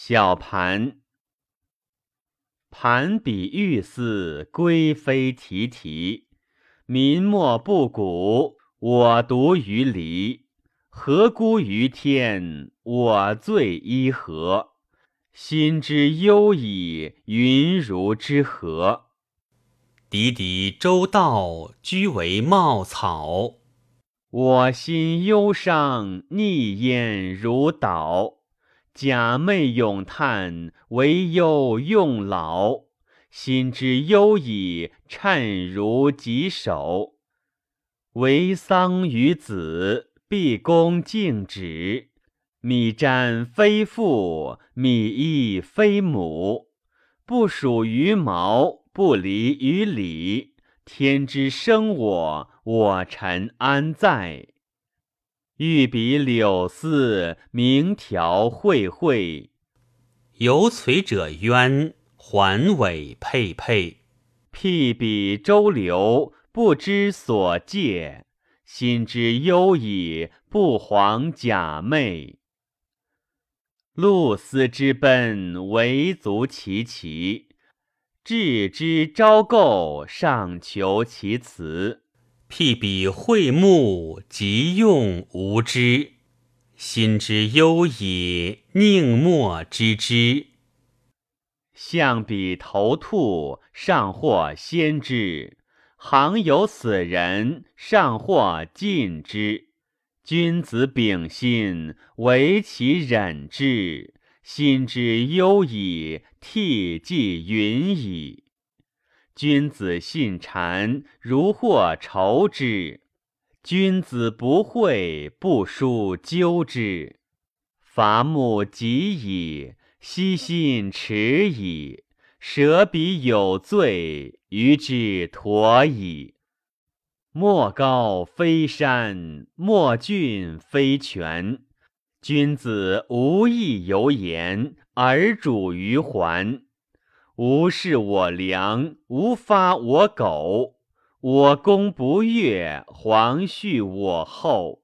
小盘，盘比玉似龟飞啼啼，民莫不古，我独于离。何辜于天，我罪依何？心之忧矣，云如之何？敌敌周道，居为茂草。我心忧伤，逆焉如岛。假寐咏叹，惟忧用老。心之忧矣，颤如棘手。为丧于子，毕恭敬止。米沾非父，米衣非母。不属于毛，不离于礼。天之生我，我臣安在？欲比柳丝，明条晦晦；有垂者冤，环尾佩佩。譬比周流，不知所介；心之忧矣，不遑假寐。露丝之奔，唯足其奇；志之昭构，尚求其辞。譬比会目，即用无知；心之忧矣，宁莫知之。象比头兔，尚或先之；行有死人，尚或尽之。君子秉心，惟其忍之；心之忧矣，涕既云矣。君子信谗，如获仇之；君子不讳，不书纠之。伐木及矣，奚心耻矣。舍彼有罪，于之妥矣。莫高非山，莫峻非泉。君子无益由言，而主于环。无事我良，无发我苟。我功不悦，皇恤我后。